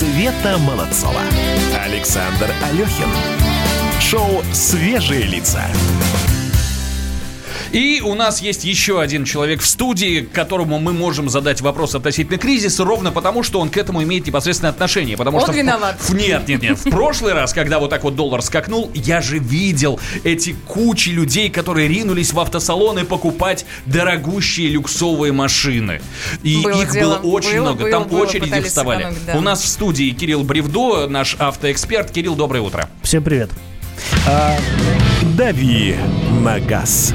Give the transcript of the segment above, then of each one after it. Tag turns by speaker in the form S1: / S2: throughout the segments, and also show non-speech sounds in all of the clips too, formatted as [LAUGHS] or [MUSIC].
S1: Света Молодцова. Александр Алехин. Шоу «Свежие лица».
S2: И у нас есть еще один человек в студии, которому мы можем задать вопрос относительно кризиса, ровно потому, что он к этому имеет непосредственное отношение. Потому
S3: он
S2: что
S3: виноват.
S2: В, нет, нет, нет. В прошлый раз, когда вот так вот доллар скакнул, я же видел эти кучи людей, которые ринулись в автосалоны покупать дорогущие люксовые машины. И
S3: Было
S2: их
S3: дело.
S2: было очень
S3: Было,
S2: много.
S3: было,
S2: Там
S3: было,
S2: очереди вставали.
S3: сэкономить, да.
S2: У нас в студии Кирилл Бревдо, наш автоэксперт. Кирилл, доброе утро.
S4: Всем привет.
S1: «Дави на газ».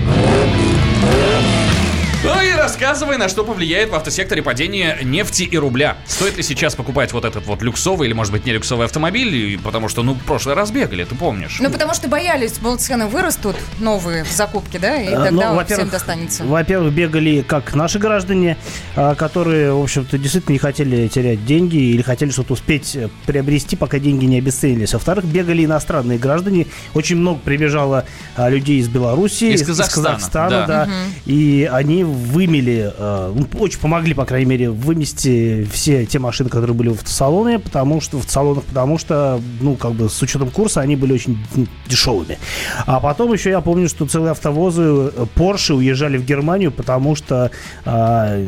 S2: Рассказывай, на что повлияет в автосекторе падение нефти и рубля. Стоит ли сейчас покупать вот этот вот люксовый или, может быть, не люксовый автомобиль? Потому что, ну, в прошлый раз бегали, ты помнишь.
S3: Ну, потому что боялись, мол, цены вырастут, новые в закупке, да, и
S4: Э,
S3: тогда
S4: ну,
S3: всем
S4: во-первых,
S3: достанется.
S4: Во-первых, бегали как наши граждане, а, которые, в общем-то, действительно не хотели терять деньги или хотели что-то успеть приобрести, пока деньги не обесценились. Во-вторых, бегали иностранные граждане. Очень много прибежало а, людей из Белоруссии,
S2: Из Казахстана,
S4: Казахстана,
S2: да.
S4: да. И они вымели, э, ну, очень помогли, по крайней мере, вымести все те машины, которые были в автосалоне, потому что в салонах, потому что, ну, как бы с учетом курса они были очень м, дешевыми. А потом еще я помню, что целые автовозы э, Porsche уезжали в Германию, потому что а,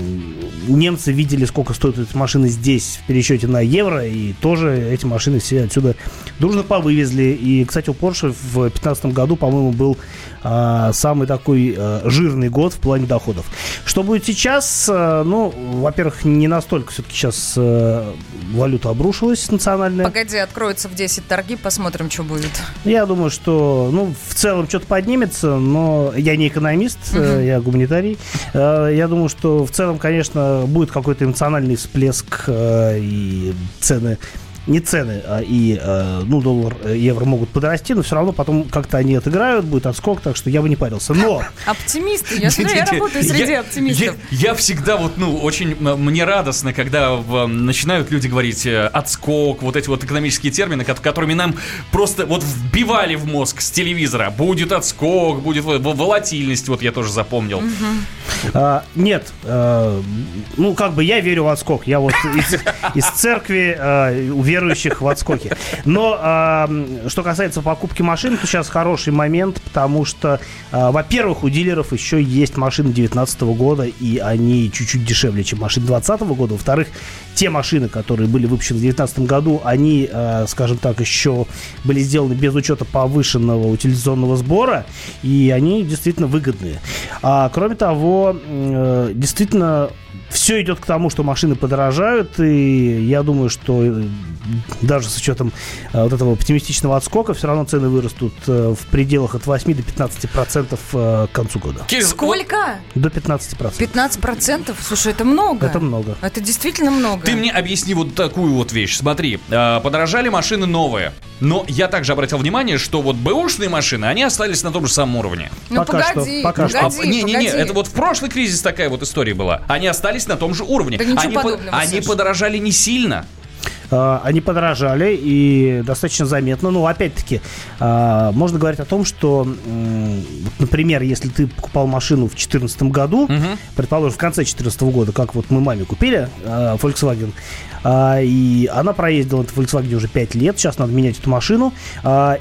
S4: немцы видели, сколько стоят эти машины здесь в пересчете на евро, и тоже эти машины все отсюда дружно повывезли. И, кстати, у Porsche в 2015 году, по-моему, был а, самый такой а, жирный год в плане доходов. Что будет сейчас? А, ну, во-первых, не настолько все-таки сейчас а, валюта обрушилась национальная.
S3: Погоди, откроются в 10 торги, посмотрим, что будет.
S4: Я думаю, что, ну, в целом что-то поднимется, но я не экономист, э, я гуманитарий. Э, Я думаю, что в целом, конечно, будет какой-то эмоциональный всплеск э, и цены не цены, а и, э, ну, доллар, э, евро могут подрасти, но все равно потом как-то они отыграют, будет отскок, так что я бы не парился. Но [LAUGHS]
S3: Оптимисты. Я смотрю, я работаю среди оптимистов.
S2: Я, я всегда вот, ну, очень мне радостно, когда начинают люди говорить э, отскок, вот эти вот экономические термины, ко- которыми нам просто вот вбивали в мозг с телевизора. Будет отскок, будет волатильность, вот я тоже запомнил.
S4: А, нет, э, ну как бы я верю в отскок. Я вот из, из церкви э, у верующих в отскоке. Но м, что касается покупки машин, то сейчас хороший момент, потому что, а, во-первых, у дилеров еще есть машины 2019 года, и они чуть-чуть дешевле, чем машины 2020 года. Во-вторых, те машины, которые были выпущены в 2019 году, они, э, скажем так, еще были сделаны без учета повышенного утилизационного сбора, и они действительно выгодные. А, кроме того, э, действительно, все идет к тому, что машины подорожают, и я думаю, что э, даже с учетом э, вот этого оптимистичного отскока, все равно цены вырастут э, в пределах от 8 до 15 процентов э, к концу года.
S3: Сколько?
S4: До 15 процентов.
S3: 15 процентов? Слушай, это много.
S4: Это много.
S3: Это действительно много.
S2: Ты мне объясни вот такую вот вещь. Смотри, э, подорожали машины новые. Но я также обратил внимание, что вот бэушные машины, они остались на том же самом уровне.
S3: Ну
S4: Пока что,
S3: погоди,
S4: пока что.
S3: погоди,
S2: А, не, не, не,
S3: погоди.
S2: это вот в прошлый кризис такая вот история была. Они остались на том же уровне.
S3: Да
S2: они, по- они подорожали не сильно.
S4: А, Они подорожали и достаточно заметно. Ну, опять-таки, а, можно говорить о том, что, например, если ты покупал машину в 2014 году, предположим, в конце 2014 года, как вот мы маме купили а, Volkswagen, и она проездила этот Volkswagen уже 5 лет, сейчас надо менять эту машину,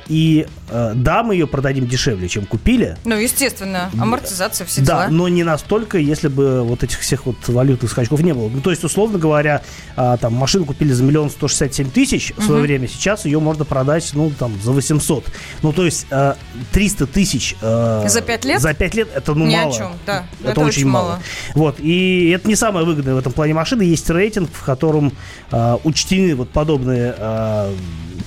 S4: и да, мы ее продадим дешевле, чем купили,
S3: Ну, естественно, амортизация, все
S4: да,
S3: дела.
S4: но не настолько, если бы вот этих всех вот валютных скачков не было. Ну, то есть, условно говоря, а, там машину купили за миллион сто шестьдесят семь тысяч в свое время, сейчас ее можно продать, ну, там, за 800. Ну, то есть, а, 300 тысяч... а,
S3: За пять лет?
S4: За 5 лет это, ну,
S3: Ни о
S4: мало.
S3: чем, да.
S4: Это,
S3: Это
S4: очень мало.
S3: мало.
S4: Вот, и это не самое выгодное в этом плане машины. Есть рейтинг, в котором учтены вот подобные,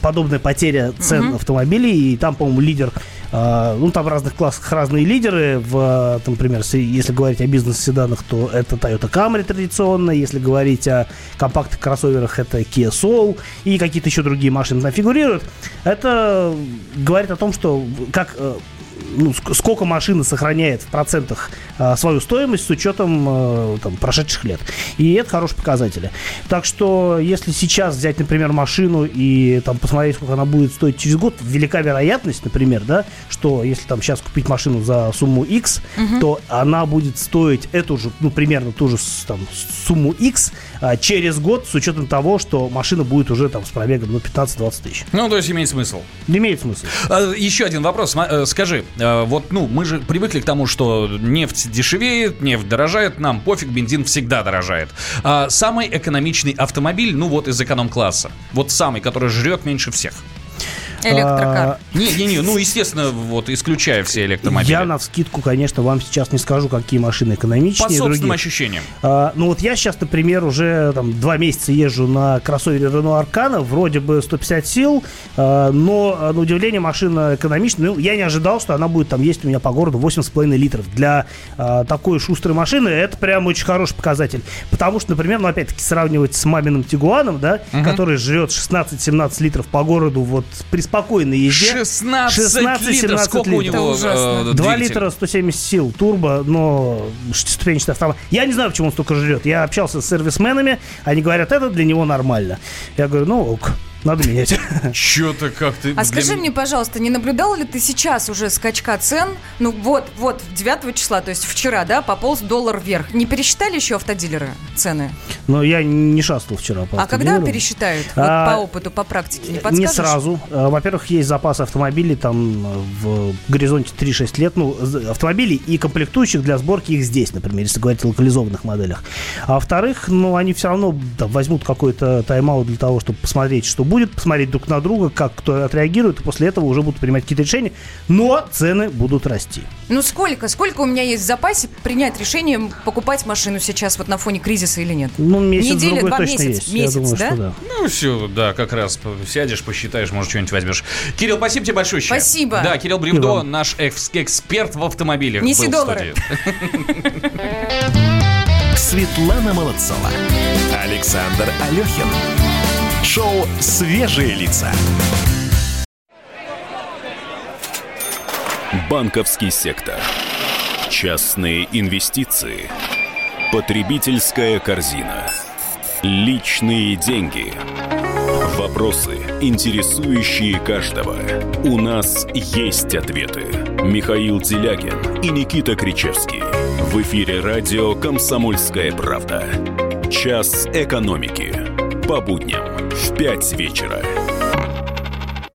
S4: подобная потеря цен автомобилей, и там, по-моему, лидер а, ну, там в разных классах разные лидеры. В, там, например, если- если говорить о бизнес-седанах, то это Toyota Camry традиционно. Если говорить о компактных кроссоверах, это Kia Soul и какие-то еще другие машины там фигурируют. Это говорит о том, что как э, ну, ск- сколько машина сохраняет в процентах а, свою стоимость с учетом а, там, прошедших лет. И это хорошие показатели. Так что, если сейчас взять, например, машину и там посмотреть, сколько она будет стоить через год, велика вероятность, например, да, что если там сейчас купить машину за сумму X, то она будет стоить эту же, ну, примерно ту же там, сумму X а, через год с учетом того, что машина будет уже там с пробегом, ну, 15-20 тысяч.
S2: Ну, то есть имеет смысл.
S4: Имеет смысл.
S2: А, Еще один вопрос. Э, Скажи, э, вот, ну, мы же привыкли к тому, что нефть дешевеет, нефть дорожает, нам пофиг, бензин всегда дорожает. А самый экономичный автомобиль, ну, вот из эконом-класса. Вот самый, который жрет меньше всех.
S3: Электрокар.
S4: А,
S2: Не-не-не, ну, естественно, вот, исключая все электромобили.
S4: Я на вскидку, конечно, вам сейчас не скажу, какие машины
S2: По
S4: экономичнее.
S2: собственным
S4: другие.
S2: ощущениям.
S4: А, ну вот я сейчас, например, уже там два месяца езжу на кроссовере Renault Arcana, вроде бы 150 сил, а, но а, на удивление машина экономичная. Ну, я не ожидал, что она будет там есть у меня по городу 8,5 литров. Для а, такой шустрой машины это прям очень хороший показатель. Потому что, например, ну опять-таки сравнивать с маминым Тигуаном, да, который жрет 16-17 литров по городу вот при спокойной езде.
S2: 16, литров,
S4: 16-17
S2: сколько у
S4: литров.
S2: него
S3: Это ужасно.
S2: э,
S4: 2
S2: двигатель?
S4: литра 170 сил турбо, но шестиступенчатый автомат. Я не знаю, почему он столько жрет. Я общался с сервисменами, они говорят, это для него нормально. Я говорю, ну ок, надо менять. [LAUGHS]
S2: Чё-то как-то...
S3: А
S2: для
S3: скажи мне, пожалуйста, не наблюдал ли ты сейчас уже скачка цен? Ну вот, вот, 9 числа, то есть вчера, да, пополз доллар вверх. Не пересчитали еще автодилеры цены?
S4: Но я не шастал вчера по
S3: А когда пересчитают?
S4: А,
S3: вот по опыту, по практике, не подскажешь?
S4: Не сразу. Э, Во-первых, есть запас автомобилей там э, в горизонте 3-6 лет. Ну, автомобилей и комплектующих для сборки их здесь, например, если говорить о локализованных моделях. А во-вторых, ну, они все равно возьмут какой-то тайм-аут для того, чтобы посмотреть, что будет, посмотреть друг на друга, как кто отреагирует, и после этого уже будут принимать какие-то решения. Но цены будут расти.
S3: Ну сколько? Сколько у меня есть в запасе принять решение покупать машину сейчас вот на фоне кризиса или нет?
S4: Ну, месяц
S3: Неделя,
S4: другой
S3: два,
S4: точно
S3: месяц,
S4: есть.
S3: месяц,
S4: Я думаю,
S3: да?
S4: что да.
S2: Ну, все, да, как раз сядешь, посчитаешь, может, что-нибудь возьмешь. Кирилл, спасибо тебе большое.
S3: Спасибо.
S2: Да, Кирилл Бревдо, наш экс- эксперт в автомобилях.
S3: Неси
S2: был
S3: доллары.
S2: студии. [LAUGHS]
S1: Светлана Молодцова. Александр Алехин. Шоу «Свежие лица».
S5: Банковский сектор. Частные инвестиции. Потребительская корзина. Личные деньги. Вопросы, интересующие каждого. У нас есть ответы. Михаил Делягин и Никита Кричевский. В эфире радио «Комсомольская правда». Час экономики. По будням в 5 вечера.